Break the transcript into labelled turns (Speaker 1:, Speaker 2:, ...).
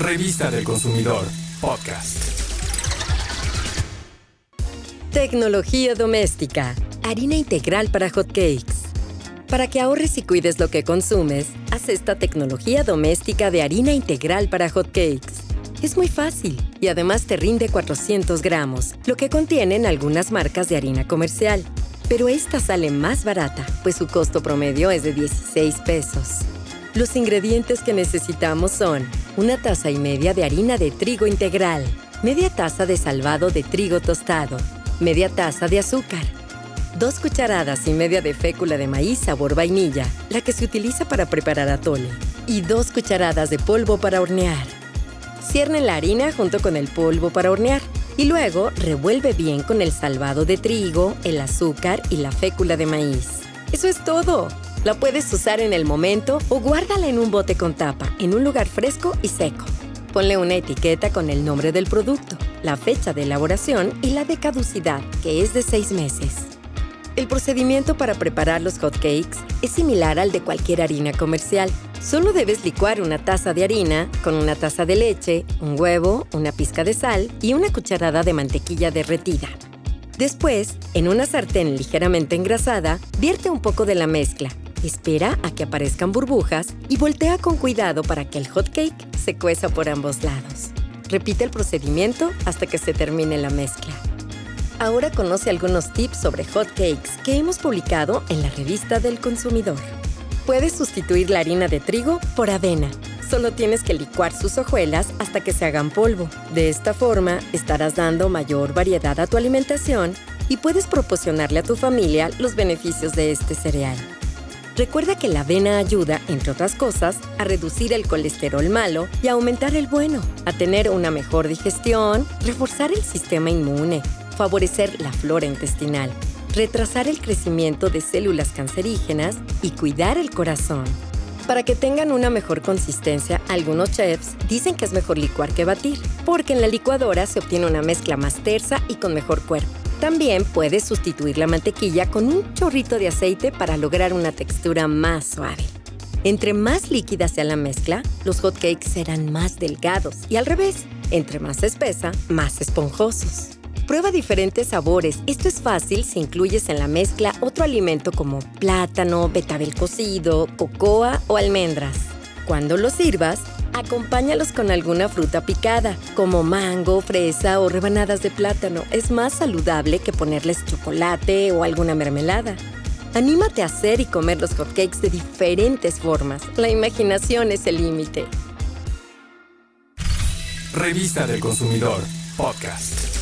Speaker 1: Revista del Consumidor, podcast.
Speaker 2: Tecnología doméstica. Harina integral para hotcakes. Para que ahorres y cuides lo que consumes, haz esta tecnología doméstica de harina integral para hotcakes. Es muy fácil y además te rinde 400 gramos, lo que contienen algunas marcas de harina comercial. Pero esta sale más barata, pues su costo promedio es de 16 pesos. Los ingredientes que necesitamos son una taza y media de harina de trigo integral, media taza de salvado de trigo tostado, media taza de azúcar, dos cucharadas y media de fécula de maíz sabor vainilla, la que se utiliza para preparar atole, y dos cucharadas de polvo para hornear. Cierne la harina junto con el polvo para hornear y luego revuelve bien con el salvado de trigo, el azúcar y la fécula de maíz. Eso es todo. La puedes usar en el momento o guárdala en un bote con tapa, en un lugar fresco y seco. Ponle una etiqueta con el nombre del producto, la fecha de elaboración y la de caducidad, que es de seis meses. El procedimiento para preparar los hotcakes es similar al de cualquier harina comercial. Solo debes licuar una taza de harina con una taza de leche, un huevo, una pizca de sal y una cucharada de mantequilla derretida. Después, en una sartén ligeramente engrasada, vierte un poco de la mezcla Espera a que aparezcan burbujas y voltea con cuidado para que el hot cake se cueza por ambos lados. Repite el procedimiento hasta que se termine la mezcla. Ahora conoce algunos tips sobre hot cakes que hemos publicado en la revista del consumidor. Puedes sustituir la harina de trigo por avena. Solo tienes que licuar sus hojuelas hasta que se hagan polvo. De esta forma, estarás dando mayor variedad a tu alimentación y puedes proporcionarle a tu familia los beneficios de este cereal. Recuerda que la avena ayuda, entre otras cosas, a reducir el colesterol malo y a aumentar el bueno, a tener una mejor digestión, reforzar el sistema inmune, favorecer la flora intestinal, retrasar el crecimiento de células cancerígenas y cuidar el corazón. Para que tengan una mejor consistencia, algunos chefs dicen que es mejor licuar que batir, porque en la licuadora se obtiene una mezcla más tersa y con mejor cuerpo. También puedes sustituir la mantequilla con un chorrito de aceite para lograr una textura más suave. Entre más líquida sea la mezcla, los hotcakes serán más delgados y al revés, entre más espesa, más esponjosos. Prueba diferentes sabores. Esto es fácil si incluyes en la mezcla otro alimento como plátano, betabel cocido, cocoa o almendras. Cuando los sirvas, Acompáñalos con alguna fruta picada, como mango, fresa o rebanadas de plátano. Es más saludable que ponerles chocolate o alguna mermelada. Anímate a hacer y comer los hotcakes de diferentes formas. La imaginación es el límite.
Speaker 1: Revista del Consumidor, podcast.